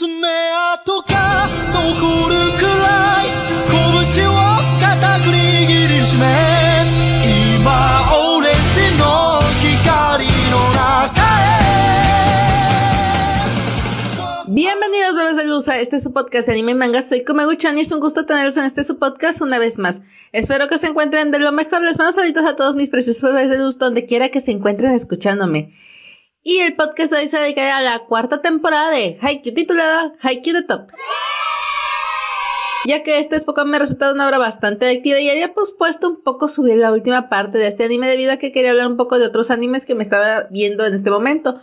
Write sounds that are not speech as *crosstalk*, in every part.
爪痕が残るくらい拳を固く握りしめ今オレンジの光の中へ Bienvenidos bebés de luz a este es su podcast de anime y manga. Soy Komeguchan y es un gusto tenerlos en este su podcast una vez más. Espero que se encuentren de lo mejor. Les mando saludos a todos mis preciosos bebés de luz donde quiera que se encuentren escuchándome. Y el podcast hoy se dedicará a la cuarta temporada de Haikyuu titulada Haikyuu the Top. Ya que este Pokémon me ha resultado una obra bastante adictiva y había pospuesto un poco subir la última parte de este anime debido a que quería hablar un poco de otros animes que me estaba viendo en este momento.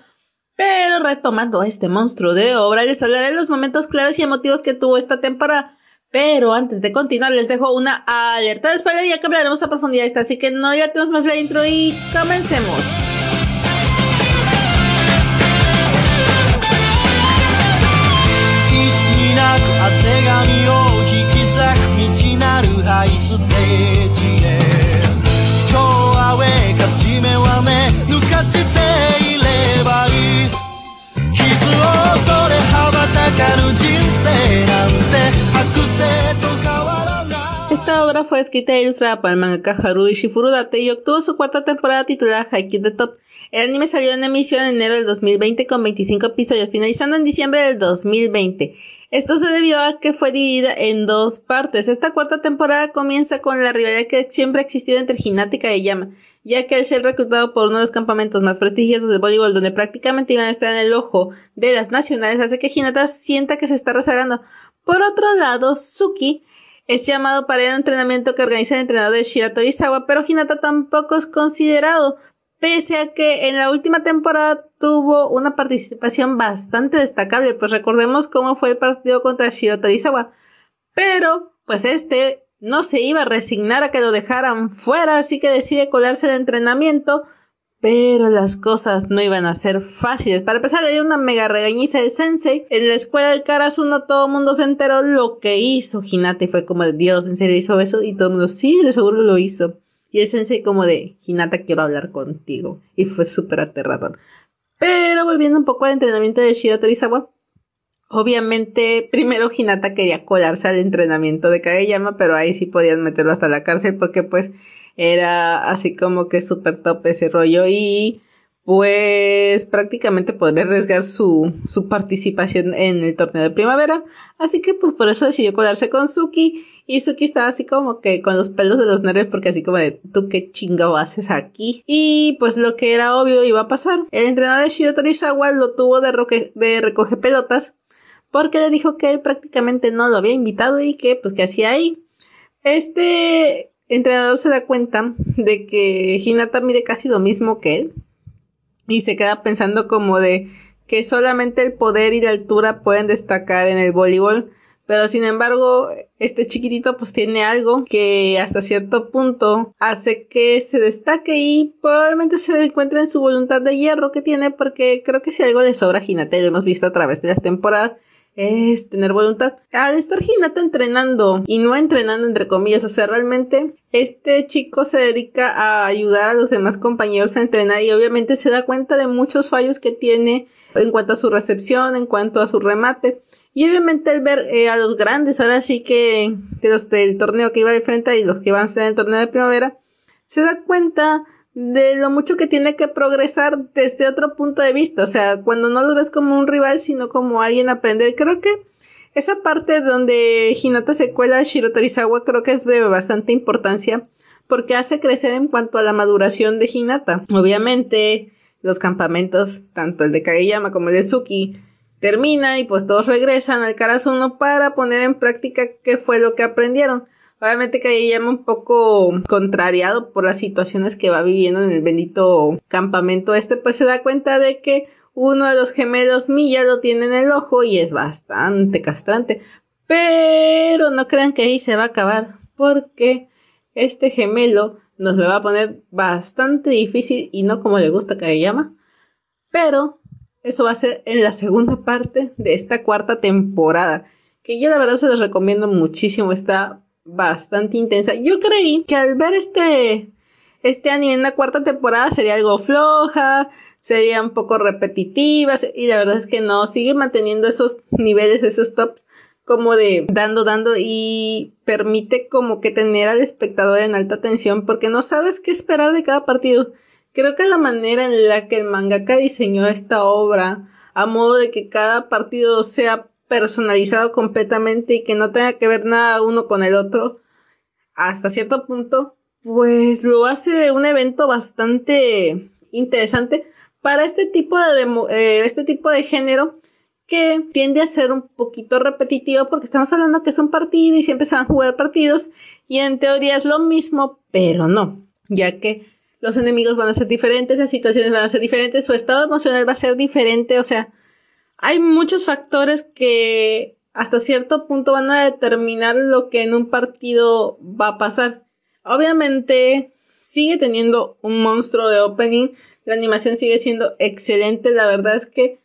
Pero retomando este monstruo de obra, les hablaré de los momentos claves y emotivos que tuvo esta temporada. Pero antes de continuar, les dejo una alerta de spoiler ya que hablaremos a profundidad de esta, así que no ya tenemos más la intro y comencemos. Escrita e ilustrada por el mangaka Haruhi Shifurudate y obtuvo su cuarta temporada titulada Haikyuu the Top. El anime salió en emisión en enero del 2020 con 25 episodios, finalizando en diciembre del 2020. Esto se debió a que fue dividida en dos partes. Esta cuarta temporada comienza con la rivalidad que siempre ha existido entre Hinata y Kageyama, ya que al ser reclutado por uno de los campamentos más prestigiosos del voleibol, donde prácticamente iban a estar en el ojo de las nacionales, hace que Hinata sienta que se está rezagando. Por otro lado, Suki es llamado para un entrenamiento que organiza el entrenador de Shira Torizawa, pero Hinata tampoco es considerado, pese a que en la última temporada tuvo una participación bastante destacable, pues recordemos cómo fue el partido contra Shiro Torizawa. Pero, pues este no se iba a resignar a que lo dejaran fuera, así que decide colarse al entrenamiento, pero las cosas no iban a ser fáciles. Para empezar, le dio una mega regañiza del sensei. En la escuela del Karasuno todo el mundo se enteró lo que hizo Hinata fue como de Dios, ¿en serio hizo eso? Y todo el mundo, sí, de seguro lo hizo. Y el sensei como de, Hinata, quiero hablar contigo. Y fue súper aterrador. Pero volviendo un poco al entrenamiento de Shiro Torizawa. Obviamente, primero Hinata quería colarse al entrenamiento de Kageyama, pero ahí sí podían meterlo hasta la cárcel porque pues era así como que súper top ese rollo y pues prácticamente podría arriesgar su, su participación en el torneo de primavera. Así que pues por eso decidió colarse con Suki. Y Suki estaba así como que con los pelos de los nervios porque así como de tú qué chingado haces aquí. Y pues lo que era obvio iba a pasar. El entrenador de Shiro Torizawa lo tuvo de, roque, de recoger pelotas porque le dijo que él prácticamente no lo había invitado y que pues que hacía ahí. Este entrenador se da cuenta de que Hinata mide casi lo mismo que él y se queda pensando como de que solamente el poder y la altura pueden destacar en el voleibol, pero sin embargo este chiquitito pues tiene algo que hasta cierto punto hace que se destaque y probablemente se encuentre en su voluntad de hierro que tiene porque creo que si algo le sobra a Hinata lo hemos visto a través de las temporadas es tener voluntad. Al estar Hinata entrenando y no entrenando entre comillas, o sea, realmente este chico se dedica a ayudar a los demás compañeros a entrenar y obviamente se da cuenta de muchos fallos que tiene en cuanto a su recepción, en cuanto a su remate. Y obviamente el ver eh, a los grandes, ahora sí que de los del torneo que iba de frente y los que van a ser en el torneo de primavera, se da cuenta de lo mucho que tiene que progresar desde otro punto de vista. O sea, cuando no lo ves como un rival, sino como alguien a aprender. Creo que esa parte donde Hinata se cuela a Shiro Torizawa creo que es de bastante importancia porque hace crecer en cuanto a la maduración de Hinata. Obviamente, los campamentos, tanto el de Kageyama como el de Suki, termina y pues todos regresan al Karasuno para poner en práctica qué fue lo que aprendieron. Obviamente que llama un poco contrariado por las situaciones que va viviendo en el bendito campamento este, pues se da cuenta de que uno de los gemelos Milla lo tiene en el ojo y es bastante castrante. Pero no crean que ahí se va a acabar, porque este gemelo nos lo va a poner bastante difícil y no como le gusta que llama. Pero eso va a ser en la segunda parte de esta cuarta temporada, que yo la verdad se los recomiendo muchísimo, está bastante intensa. Yo creí que al ver este, este anime en la cuarta temporada sería algo floja, serían un poco repetitivas y la verdad es que no, sigue manteniendo esos niveles, esos tops como de dando, dando y permite como que tener al espectador en alta tensión porque no sabes qué esperar de cada partido. Creo que la manera en la que el mangaka diseñó esta obra a modo de que cada partido sea personalizado completamente y que no tenga que ver nada uno con el otro hasta cierto punto, pues lo hace un evento bastante interesante para este tipo de, eh, este tipo de género que tiende a ser un poquito repetitivo porque estamos hablando que es un partido y siempre se van a jugar partidos y en teoría es lo mismo, pero no, ya que los enemigos van a ser diferentes, las situaciones van a ser diferentes, su estado emocional va a ser diferente, o sea, hay muchos factores que hasta cierto punto van a determinar lo que en un partido va a pasar. Obviamente sigue teniendo un monstruo de opening, la animación sigue siendo excelente, la verdad es que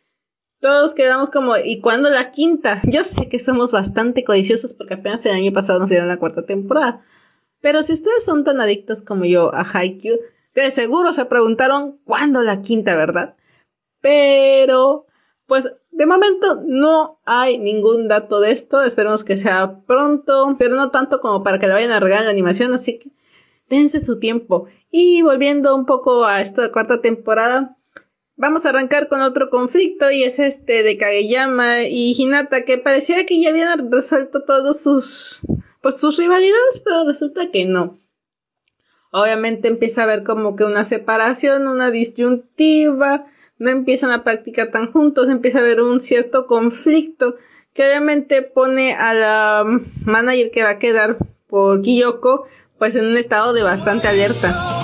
todos quedamos como, ¿y cuándo la quinta? Yo sé que somos bastante codiciosos porque apenas el año pasado nos dieron la cuarta temporada. Pero si ustedes son tan adictos como yo a Haikyuu, de seguro se preguntaron cuándo la quinta, ¿verdad? Pero, pues, de momento no hay ningún dato de esto. Esperemos que sea pronto, pero no tanto como para que le vayan a regalar la animación, así que dense su tiempo. Y volviendo un poco a esto de cuarta temporada, Vamos a arrancar con otro conflicto y es este de Kageyama y Hinata que parecía que ya habían resuelto todos sus pues sus rivalidades, pero resulta que no. Obviamente empieza a haber como que una separación, una disyuntiva, no empiezan a practicar tan juntos, empieza a haber un cierto conflicto que obviamente pone a la manager que va a quedar por Kiyoko pues en un estado de bastante alerta.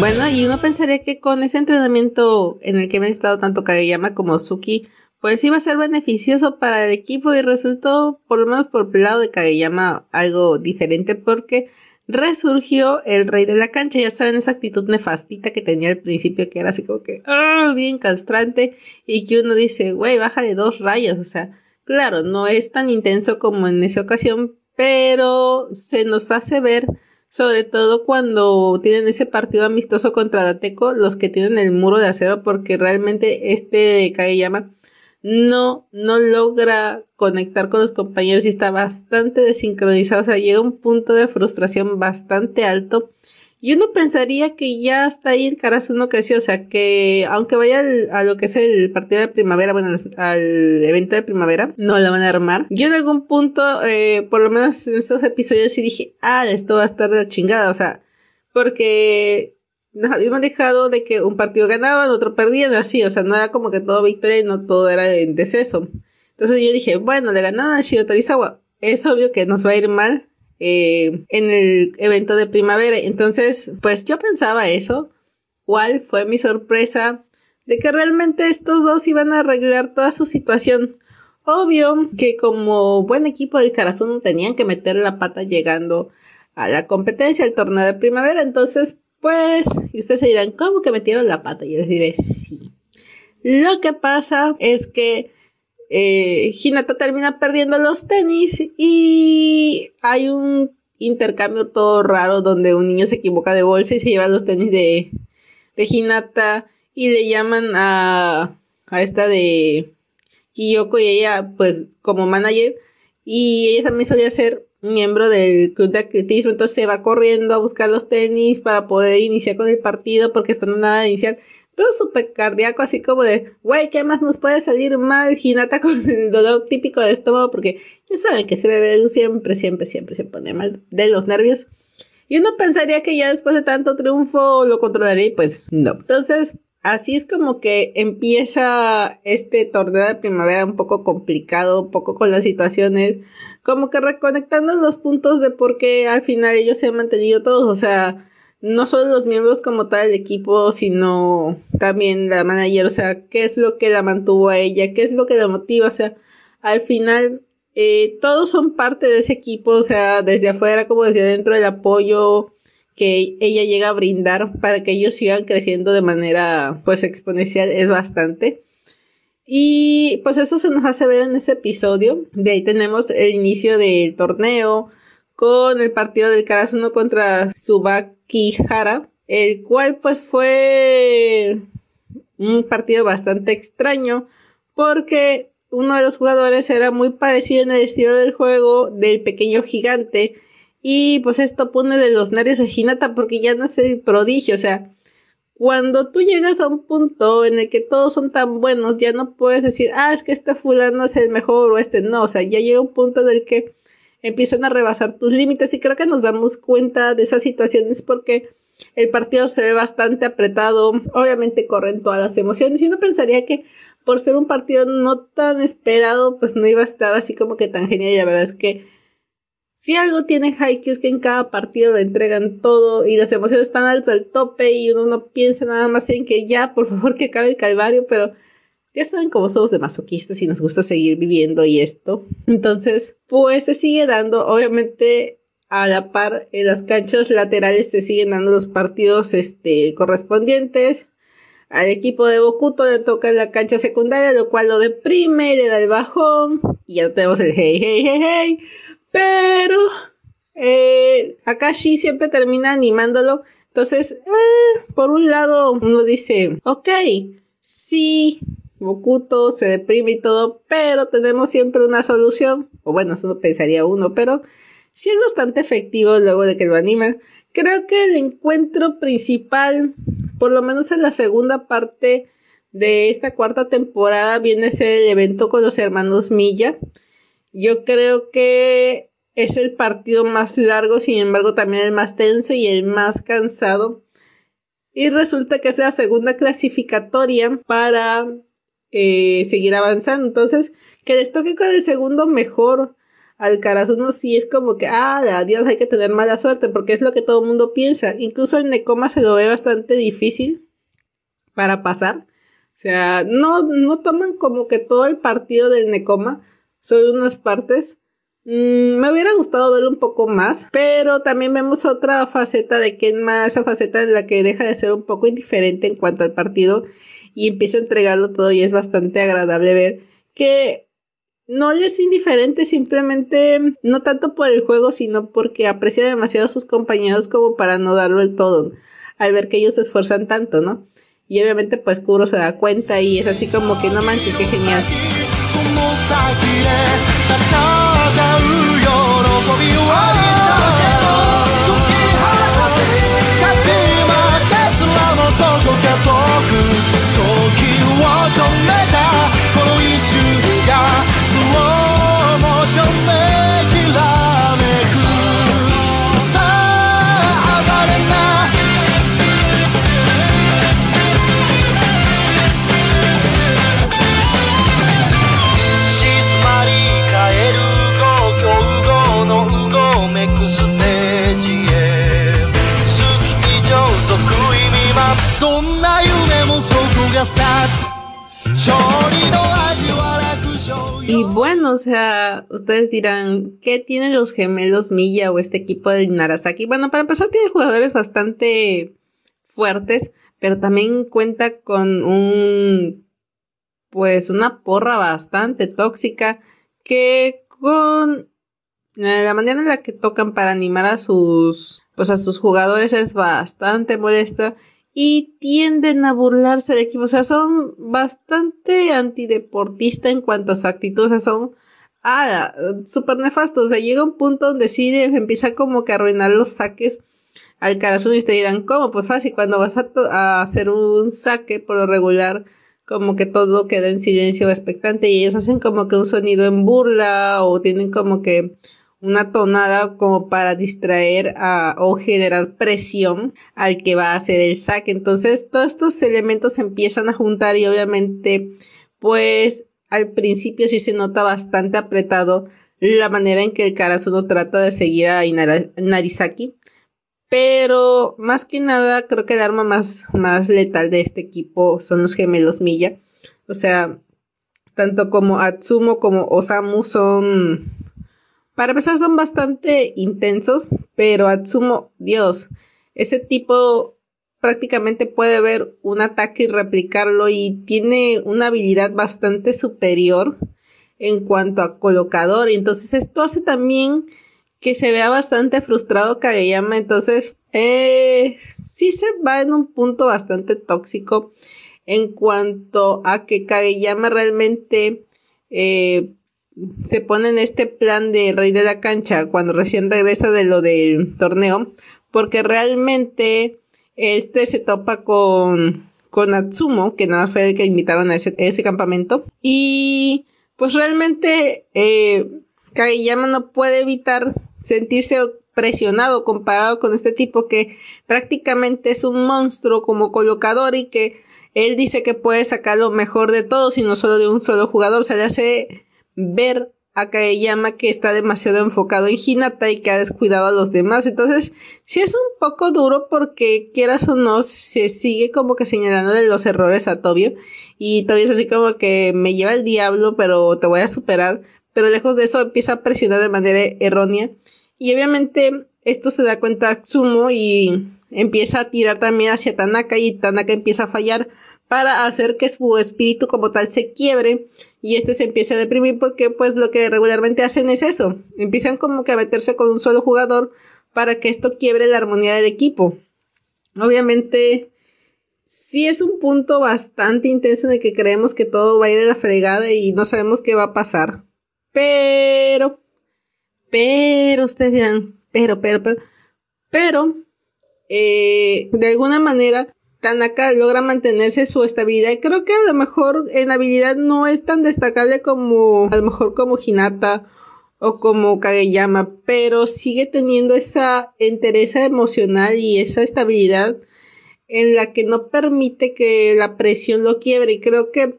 Bueno, y uno pensaría que con ese entrenamiento en el que han estado tanto Kageyama como Suki, pues iba a ser beneficioso para el equipo y resultó, por lo menos por el lado de Kageyama, algo diferente porque resurgió el rey de la cancha. Ya saben, esa actitud nefastita que tenía al principio, que era así como que, ah, bien castrante, y que uno dice, güey, bájale dos rayos. O sea, claro, no es tan intenso como en esa ocasión, pero se nos hace ver sobre todo cuando tienen ese partido amistoso contra Dateco, los que tienen el muro de acero, porque realmente este Kageyama no, no logra conectar con los compañeros y está bastante desincronizado, o sea, llega un punto de frustración bastante alto y uno pensaría que ya hasta ahí el Karasuno creció, o sea que aunque vaya a lo que es el partido de primavera, bueno, al evento de primavera, no la van a armar. Yo en algún punto, eh, por lo menos en estos episodios sí dije, ah, esto va a estar de chingada, o sea, porque nos habíamos dejado de que un partido ganaban, otro perdían, así, o sea, no era como que todo victoria y no todo era en deceso. Entonces yo dije, bueno, le ganaron a Shiro Torizawa. Es obvio que nos va a ir mal, eh, en el evento de primavera. Entonces, pues yo pensaba eso. ¿Cuál fue mi sorpresa? De que realmente estos dos iban a arreglar toda su situación. Obvio que como buen equipo del Carazón tenían que meter la pata llegando a la competencia, al torneo de primavera. Entonces, pues, y ustedes se dirán, ¿cómo que metieron la pata? Y yo les diré, sí. Lo que pasa es que eh, Hinata termina perdiendo los tenis y hay un intercambio todo raro donde un niño se equivoca de bolsa y se lleva los tenis de, de Hinata y le llaman a, a esta de Kiyoko y ella pues como manager y ella también solía ser miembro del club de atletismo entonces se va corriendo a buscar los tenis para poder iniciar con el partido porque están nada de iniciar todo súper cardíaco, así como de, güey, ¿qué más nos puede salir mal? Hinata *laughs* con el dolor típico de estómago, porque ya saben que ese bebé siempre, siempre, siempre se pone mal de los nervios. Y uno pensaría que ya después de tanto triunfo lo controlaría y pues no. Entonces, así es como que empieza este torneo de primavera un poco complicado, un poco con las situaciones, como que reconectando los puntos de por qué al final ellos se han mantenido todos, o sea, no solo los miembros como tal del equipo, sino también la manager, o sea, qué es lo que la mantuvo a ella, qué es lo que la motiva, o sea, al final eh, todos son parte de ese equipo, o sea, desde afuera como desde adentro el apoyo que ella llega a brindar para que ellos sigan creciendo de manera pues exponencial es bastante. Y pues eso se nos hace ver en ese episodio. De ahí tenemos el inicio del torneo con el partido del Karasuno contra Subaki Hara, el cual pues fue un partido bastante extraño porque uno de los jugadores era muy parecido en el estilo del juego del pequeño gigante y pues esto pone de los nervios a Hinata porque ya no es el prodigio, o sea, cuando tú llegas a un punto en el que todos son tan buenos, ya no puedes decir, ah, es que este fulano es el mejor o este no, o sea, ya llega un punto en el que empiezan a rebasar tus límites y creo que nos damos cuenta de esas situaciones porque el partido se ve bastante apretado, obviamente corren todas las emociones y uno pensaría que por ser un partido no tan esperado, pues no iba a estar así como que tan genial y la verdad es que si algo tiene Haikyuu es que en cada partido le entregan todo y las emociones están altas al tope y uno no piensa nada más en que ya, por favor, que acabe el calvario, pero ya saben cómo somos de masoquistas y nos gusta seguir viviendo y esto. Entonces, pues se sigue dando, obviamente, a la par en las canchas laterales se siguen dando los partidos este, correspondientes. Al equipo de Bokuto le toca la cancha secundaria, lo cual lo deprime, le da el bajón. Y ya tenemos el hey, hey, hey, hey. Pero eh, Akashi siempre termina animándolo. Entonces, eh, por un lado, uno dice, ok, sí, Bokuto se deprime y todo, pero tenemos siempre una solución. O bueno, eso pensaría uno, pero sí es bastante efectivo luego de que lo animan. Creo que el encuentro principal, por lo menos en la segunda parte de esta cuarta temporada, viene a ser el evento con los hermanos Milla. Yo creo que es el partido más largo, sin embargo también el más tenso y el más cansado. Y resulta que es la segunda clasificatoria para eh, seguir avanzando. Entonces, que les toque con el segundo mejor al Karasuno sí es como que, ah, adiós, hay que tener mala suerte, porque es lo que todo el mundo piensa. Incluso el Nekoma se lo ve bastante difícil para pasar. O sea, no, no toman como que todo el partido del Nekoma, son unas partes. Mm, me hubiera gustado ver un poco más, pero también vemos otra faceta de Kenma, esa faceta en la que deja de ser un poco indiferente en cuanto al partido y empieza a entregarlo todo y es bastante agradable ver que no le es indiferente simplemente no tanto por el juego sino porque aprecia demasiado a sus compañeros como para no darlo el todo al ver que ellos se esfuerzan tanto, ¿no? Y obviamente pues Kuro se da cuenta y es así como que no manches, qué genial. う喜びを sea, ustedes dirán, ¿qué tienen los gemelos Milla o este equipo de Narasaki? Bueno, para empezar tiene jugadores bastante fuertes, pero también cuenta con un, pues una porra bastante tóxica que con eh, la manera en la que tocan para animar a sus, pues a sus jugadores es bastante molesta y tienden a burlarse del equipo. O sea, son bastante antideportistas en cuanto a su actitud. O sea, son ah, súper nefastos. O sea, llega un punto donde sí empieza como que a arruinar los saques al corazón y te dirán, ¿cómo? Pues fácil, cuando vas a, a, hacer un saque por lo regular, como que todo queda en silencio expectante y ellos hacen como que un sonido en burla o tienen como que una tonada como para distraer a, o generar presión al que va a hacer el saque. Entonces todos estos elementos se empiezan a juntar y obviamente pues al principio sí se nota bastante apretado la manera en que el Karasuno trata de seguir a Inara Narisaki. Pero más que nada creo que el arma más, más letal de este equipo son los gemelos Milla. O sea, tanto como Atsumo como Osamu son para empezar son bastante intensos, pero Atsumo, Dios, ese tipo prácticamente puede ver un ataque y replicarlo y tiene una habilidad bastante superior en cuanto a colocador. Entonces esto hace también que se vea bastante frustrado Kageyama. Entonces, eh, sí se va en un punto bastante tóxico en cuanto a que Kageyama realmente eh, se pone en este plan de rey de la cancha cuando recién regresa de lo del torneo, porque realmente este se topa con, con Atsumo, que nada fue el que invitaron a ese, ese campamento, y pues realmente eh, Kageyama no puede evitar sentirse presionado comparado con este tipo que prácticamente es un monstruo como colocador y que él dice que puede sacar lo mejor de todos y no solo de un solo jugador. Se le hace ver a Kageyama que está demasiado enfocado en Hinata y que ha descuidado a los demás. Entonces, sí es un poco duro porque quieras o no, se sigue como que señalando de los errores a Tobio. Y Tobio es así como que me lleva el diablo, pero te voy a superar. Pero lejos de eso empieza a presionar de manera errónea. Y obviamente esto se da cuenta Tsumo y empieza a tirar también hacia Tanaka y Tanaka empieza a fallar para hacer que su espíritu como tal se quiebre y este se empiece a deprimir porque pues lo que regularmente hacen es eso, empiezan como que a meterse con un solo jugador para que esto quiebre la armonía del equipo. Obviamente sí es un punto bastante intenso en el que creemos que todo va a ir de la fregada y no sabemos qué va a pasar. Pero, pero ustedes dirán, pero, pero, pero, pero, eh, de alguna manera Tanaka logra mantenerse su estabilidad. Y creo que a lo mejor en habilidad no es tan destacable como, a lo mejor como Hinata o como Kageyama, pero sigue teniendo esa entereza emocional y esa estabilidad en la que no permite que la presión lo quiebre. Y creo que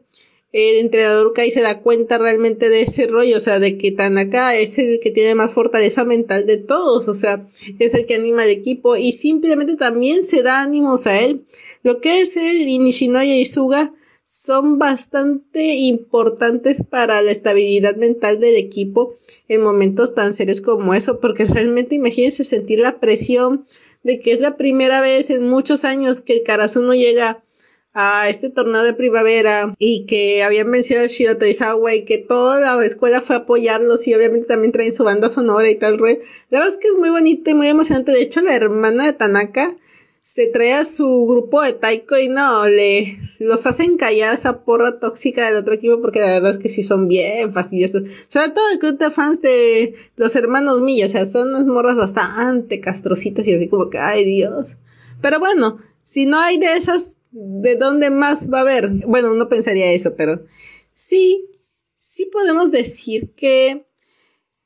el entrenador Kai se da cuenta realmente de ese rollo, o sea, de que Tanaka es el que tiene más fortaleza mental de todos, o sea, es el que anima al equipo y simplemente también se da ánimos a él. Lo que es él y Nishinoya y Suga son bastante importantes para la estabilidad mental del equipo en momentos tan serios como eso, porque realmente imagínense sentir la presión de que es la primera vez en muchos años que el Karasuno llega a este torneo de primavera y que habían vencido a Shiro Torizawa y que toda la escuela fue a apoyarlos y obviamente también traen su banda sonora y tal, La verdad es que es muy bonito y muy emocionante. De hecho, la hermana de Tanaka se trae a su grupo de taiko y no, le los hacen callar esa porra tóxica del otro equipo porque la verdad es que sí son bien fastidiosos. Sobre todo el club de fans de los hermanos Milla, o sea, son unas morras bastante castrocitas y así como que, ay Dios. Pero bueno, si no hay de esas, ¿de dónde más va a haber? Bueno, uno pensaría eso, pero sí, sí podemos decir que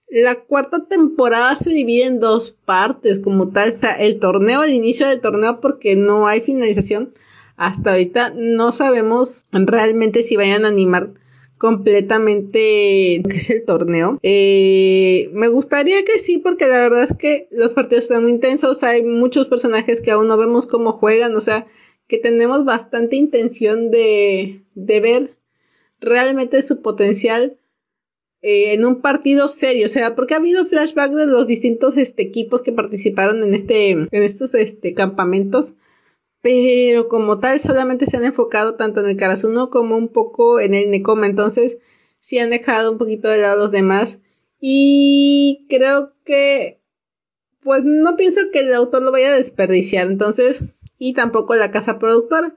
la cuarta temporada se divide en dos partes, como tal, el torneo, el inicio del torneo, porque no hay finalización. Hasta ahorita no sabemos realmente si vayan a animar completamente *laughs* que es el torneo. Eh, me gustaría que sí, porque la verdad es que los partidos están muy intensos, hay muchos personajes que aún no vemos cómo juegan, o sea, que tenemos bastante intención de, de ver realmente su potencial eh, en un partido serio, o sea, porque ha habido flashback de los distintos este, equipos que participaron en este, en estos este, campamentos pero como tal solamente se han enfocado tanto en el Karasuno como un poco en el Nekoma, entonces sí han dejado un poquito de lado los demás y creo que pues no pienso que el autor lo vaya a desperdiciar, entonces y tampoco la casa productora.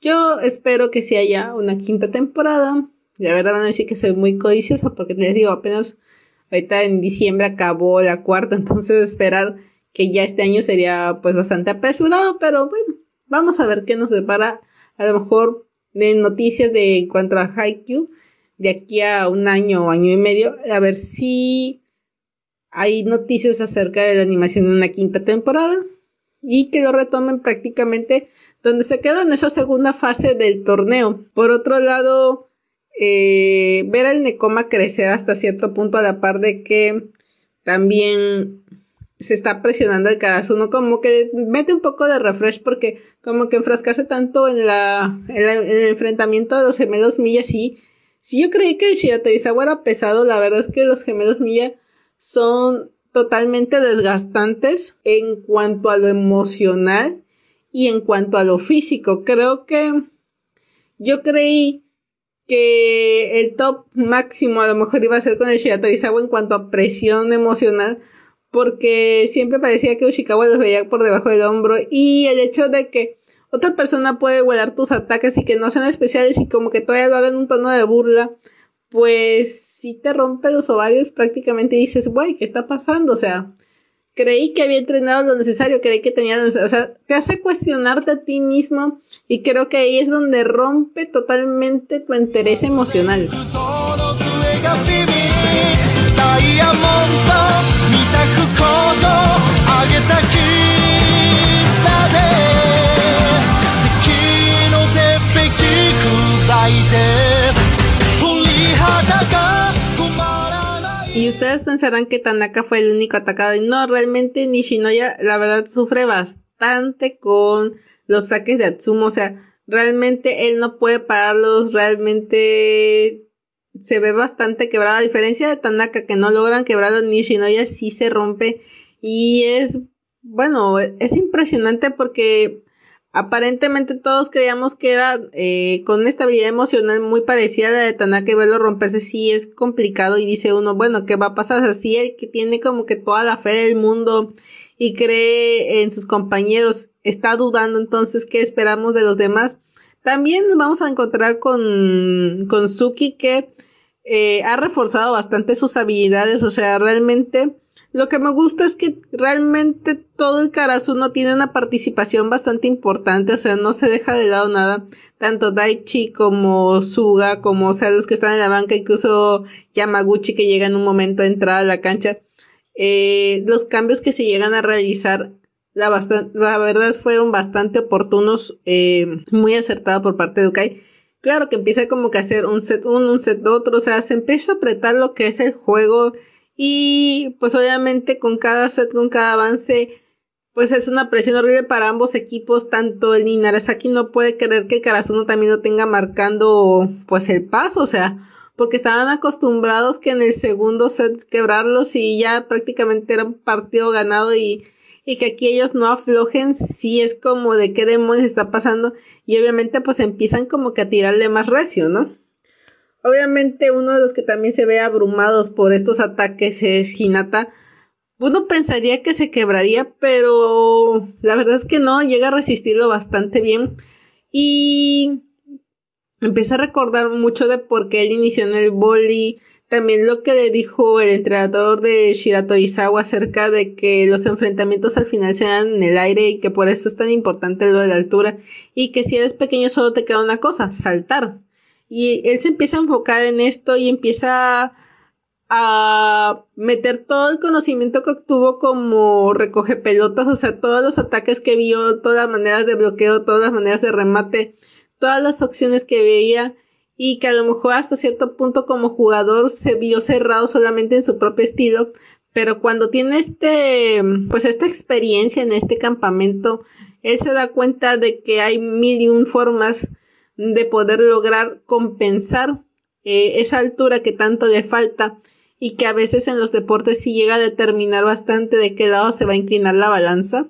Yo espero que sí haya una quinta temporada. La verdad van a decir que soy muy codiciosa porque les digo apenas ahorita en diciembre acabó la cuarta, *laughs* entonces esperar que ya este año sería pues bastante apresurado, pero bueno, Vamos a ver qué nos depara a lo mejor de noticias de en cuanto a Haikyuu de aquí a un año o año y medio, a ver si hay noticias acerca de la animación en una quinta temporada y que lo retomen prácticamente donde se quedó en esa segunda fase del torneo. Por otro lado, eh, ver al Nekoma crecer hasta cierto punto a la par de que también se está presionando el Karasuno, como que mete un poco de refresh porque como que enfrascarse tanto en la, en, el enfrentamiento de los gemelos Milla, sí, si yo creí que el Shiratorizawa era pesado, la verdad es que los gemelos Milla son totalmente desgastantes en cuanto a lo emocional y en cuanto a lo físico. Creo que yo creí que el top máximo a lo mejor iba a ser con el Shiratorizawa en cuanto a presión emocional, porque siempre parecía que Ushikawa los veía por debajo del hombro y el hecho de que otra persona puede volar tus ataques y que no sean especiales y como que todavía lo hagan un tono de burla, pues si te rompe los ovarios prácticamente dices, güey, ¿qué está pasando? O sea, creí que había entrenado lo necesario, creí que tenía lo necesario, o sea, te hace cuestionarte a ti mismo y creo que ahí es donde rompe totalmente tu interés emocional. Ustedes pensarán que Tanaka fue el único atacado. Y no, realmente Nishinoya, la verdad, sufre bastante con los saques de Atsumo. O sea, realmente él no puede pararlos. Realmente se ve bastante quebrado. A diferencia de Tanaka, que no logran quebrarlo, Nishinoya sí se rompe. Y es, bueno, es impresionante porque aparentemente todos creíamos que era eh, con una estabilidad emocional muy parecida a la de Tanaka y verlo romperse sí es complicado y dice uno, bueno, ¿qué va a pasar? Así el que tiene como que toda la fe del mundo y cree en sus compañeros está dudando entonces qué esperamos de los demás. También nos vamos a encontrar con, con Suki que eh, ha reforzado bastante sus habilidades, o sea, realmente lo que me gusta es que realmente todo el Karasuno tiene una participación bastante importante, o sea, no se deja de lado nada. Tanto Daichi como Suga, como, o sea, los que están en la banca, incluso Yamaguchi que llega en un momento a entrar a la cancha. Eh, los cambios que se llegan a realizar, la, la verdad fueron bastante oportunos, eh, muy acertados por parte de Ukai. Claro que empieza como que a hacer un set uno, un set otro, o sea, se empieza a apretar lo que es el juego, y pues obviamente con cada set, con cada avance, pues es una presión horrible para ambos equipos, tanto el Ninarasaki no puede creer que Karasuno también lo tenga marcando pues el paso, o sea, porque estaban acostumbrados que en el segundo set quebrarlos y ya prácticamente era un partido ganado y, y que aquí ellos no aflojen, sí es como de qué demonios está pasando y obviamente pues empiezan como que a tirarle más recio, ¿no? Obviamente uno de los que también se ve abrumados por estos ataques es Hinata. Uno pensaría que se quebraría, pero la verdad es que no, llega a resistirlo bastante bien. Y empieza a recordar mucho de por qué él inició en el boli. También lo que le dijo el entrenador de Shiratorizawa acerca de que los enfrentamientos al final se dan en el aire y que por eso es tan importante lo de la altura. Y que si eres pequeño solo te queda una cosa, saltar. Y él se empieza a enfocar en esto y empieza a meter todo el conocimiento que obtuvo como recoge pelotas, o sea, todos los ataques que vio, todas las maneras de bloqueo, todas las maneras de remate, todas las opciones que veía y que a lo mejor hasta cierto punto como jugador se vio cerrado solamente en su propio estilo, pero cuando tiene este, pues esta experiencia en este campamento, él se da cuenta de que hay mil y un formas de poder lograr compensar eh, esa altura que tanto le falta y que a veces en los deportes sí llega a determinar bastante de qué lado se va a inclinar la balanza.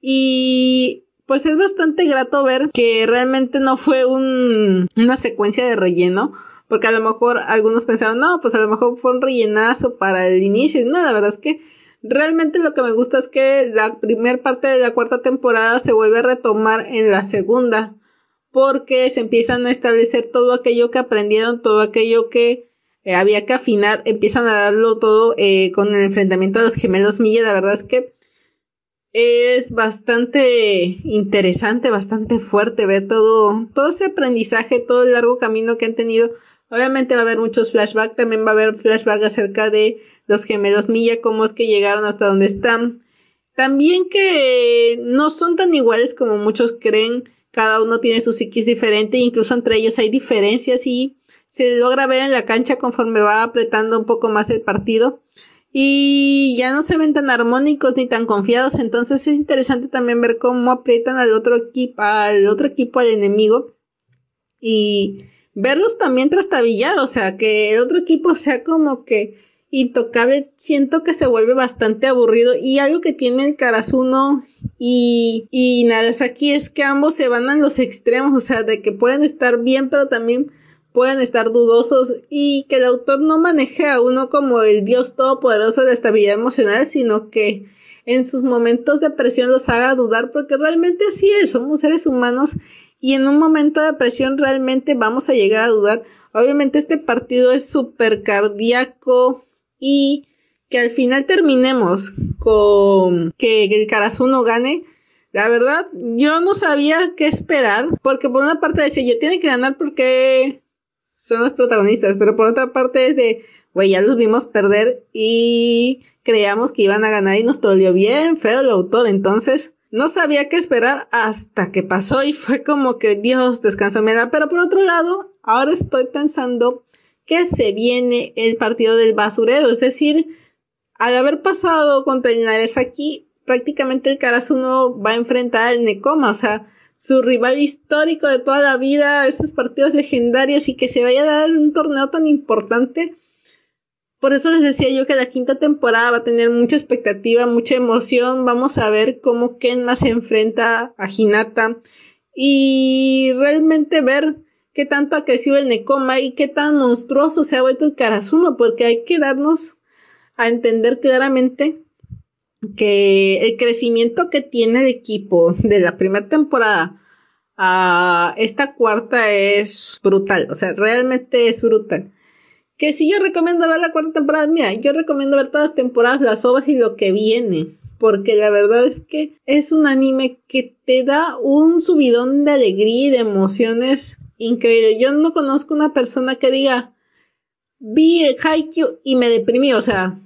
Y pues es bastante grato ver que realmente no fue un, una secuencia de relleno, porque a lo mejor algunos pensaron, no, pues a lo mejor fue un rellenazo para el inicio. No, la verdad es que realmente lo que me gusta es que la primera parte de la cuarta temporada se vuelve a retomar en la segunda porque se empiezan a establecer todo aquello que aprendieron, todo aquello que eh, había que afinar, empiezan a darlo todo eh, con el enfrentamiento de los gemelos Milla. La verdad es que es bastante interesante, bastante fuerte ver todo, todo ese aprendizaje, todo el largo camino que han tenido. Obviamente va a haber muchos flashbacks, también va a haber flashbacks acerca de los gemelos Milla, cómo es que llegaron hasta donde están. También que no son tan iguales como muchos creen cada uno tiene su psiquis diferente, incluso entre ellos hay diferencias y se logra ver en la cancha conforme va apretando un poco más el partido. Y ya no se ven tan armónicos ni tan confiados, entonces es interesante también ver cómo aprietan al otro equipo, al otro equipo, al enemigo. Y verlos también trastabillar, o sea, que el otro equipo sea como que Intocable siento que se vuelve bastante aburrido y algo que tiene el Karasuno y, y Narasaki es que ambos se van a los extremos, o sea, de que pueden estar bien pero también pueden estar dudosos y que el autor no maneje a uno como el dios todopoderoso de la estabilidad emocional, sino que en sus momentos de presión los haga dudar porque realmente así es, somos seres humanos y en un momento de presión realmente vamos a llegar a dudar. Obviamente este partido es súper cardíaco y que al final terminemos con que el Karasuno gane. La verdad, yo no sabía qué esperar, porque por una parte decía, yo tiene que ganar porque son los protagonistas, pero por otra parte es de, güey, ya los vimos perder y creíamos que iban a ganar y nos trolió bien feo el autor, entonces no sabía qué esperar hasta que pasó y fue como que Dios descansa da. Pero por otro lado, ahora estoy pensando que se viene el partido del basurero. Es decir, al haber pasado contra el aquí, prácticamente el Karasuno va a enfrentar al Nekoma. O sea, su rival histórico de toda la vida, esos partidos legendarios y que se vaya a dar un torneo tan importante por eso les decía yo que la quinta temporada va a tener mucha expectativa, mucha emoción. Vamos a ver cómo Kenma se enfrenta a Hinata y realmente ver qué tanto ha crecido el Nekoma y qué tan monstruoso se ha vuelto el Karasuno, porque hay que darnos a entender claramente que el crecimiento que tiene el equipo de la primera temporada a esta cuarta es brutal, o sea, realmente es brutal. Que si yo recomiendo ver la cuarta temporada, mira, yo recomiendo ver todas las temporadas, las ovas y lo que viene. Porque la verdad es que es un anime que te da un subidón de alegría y de emociones increíble. Yo no conozco una persona que diga, vi el Haikyuu y me deprimí. O sea,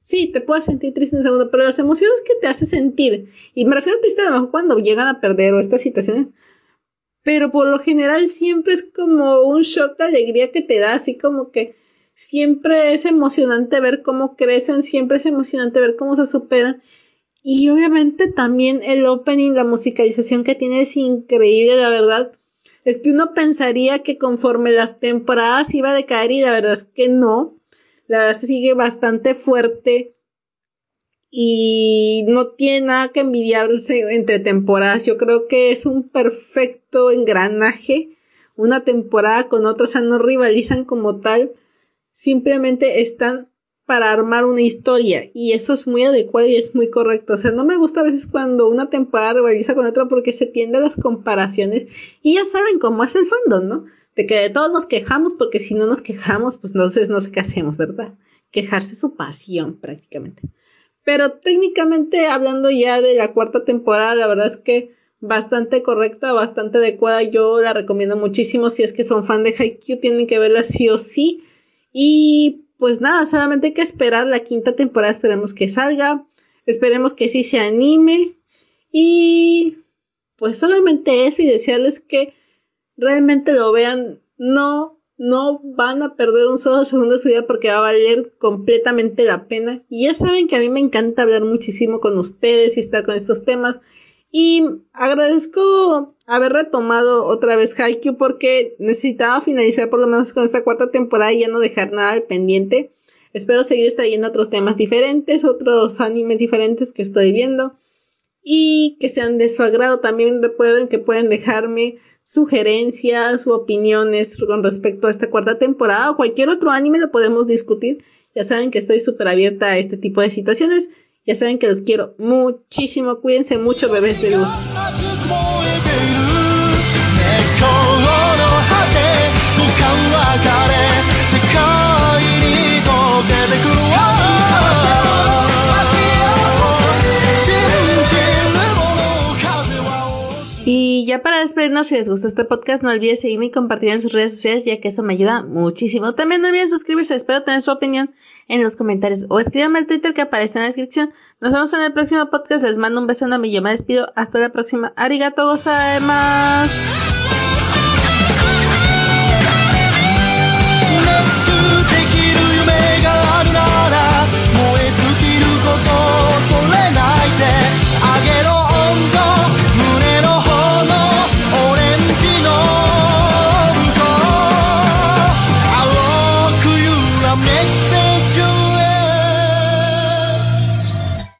sí, te puedes sentir triste en un segundo, pero las emociones que te hace sentir, y me refiero a triste a lo mejor cuando llegan a perder o estas situaciones, pero por lo general siempre es como un shock de alegría que te da, así como que siempre es emocionante ver cómo crecen, siempre es emocionante ver cómo se superan. Y obviamente también el opening, la musicalización que tiene es increíble, la verdad. Es que uno pensaría que conforme las temporadas iba a decaer y la verdad es que no. La verdad sigue bastante fuerte y no tiene nada que envidiarse entre temporadas. Yo creo que es un perfecto engranaje. Una temporada con otra, o sea, no rivalizan como tal simplemente están para armar una historia y eso es muy adecuado y es muy correcto. O sea, no me gusta a veces cuando una temporada rivaliza con otra porque se tiende a las comparaciones y ya saben cómo es el fandom, ¿no? De que de todos nos quejamos porque si no nos quejamos, pues entonces no sé qué hacemos, ¿verdad? Quejarse es su pasión prácticamente. Pero técnicamente hablando ya de la cuarta temporada, la verdad es que bastante correcta, bastante adecuada. Yo la recomiendo muchísimo. Si es que son fan de Haikyuu, tienen que verla sí o sí. Y pues nada, solamente hay que esperar la quinta temporada, esperemos que salga, esperemos que sí se anime y pues solamente eso y desearles que realmente lo vean, no, no van a perder un solo segundo de su vida porque va a valer completamente la pena. Y ya saben que a mí me encanta hablar muchísimo con ustedes y estar con estos temas. Y agradezco haber retomado otra vez Haikyuu porque necesitaba finalizar por lo menos con esta cuarta temporada y ya no dejar nada pendiente. Espero seguir trayendo otros temas diferentes, otros animes diferentes que estoy viendo y que sean de su agrado. También recuerden que pueden dejarme sugerencias u opiniones con respecto a esta cuarta temporada o cualquier otro anime lo podemos discutir. Ya saben que estoy súper abierta a este tipo de situaciones. Ya saben que los quiero muchísimo. Cuídense mucho, bebés de luz. Y ya para despedirnos, si les gustó este podcast, no olviden seguirme y compartir en sus redes sociales, ya que eso me ayuda muchísimo. También no olviden suscribirse, espero tener su opinión en los comentarios o escríbanme al Twitter que aparece en la descripción. Nos vemos en el próximo podcast, les mando un beso enorme y yo me despido. Hasta la próxima. Arigato gozaimasu.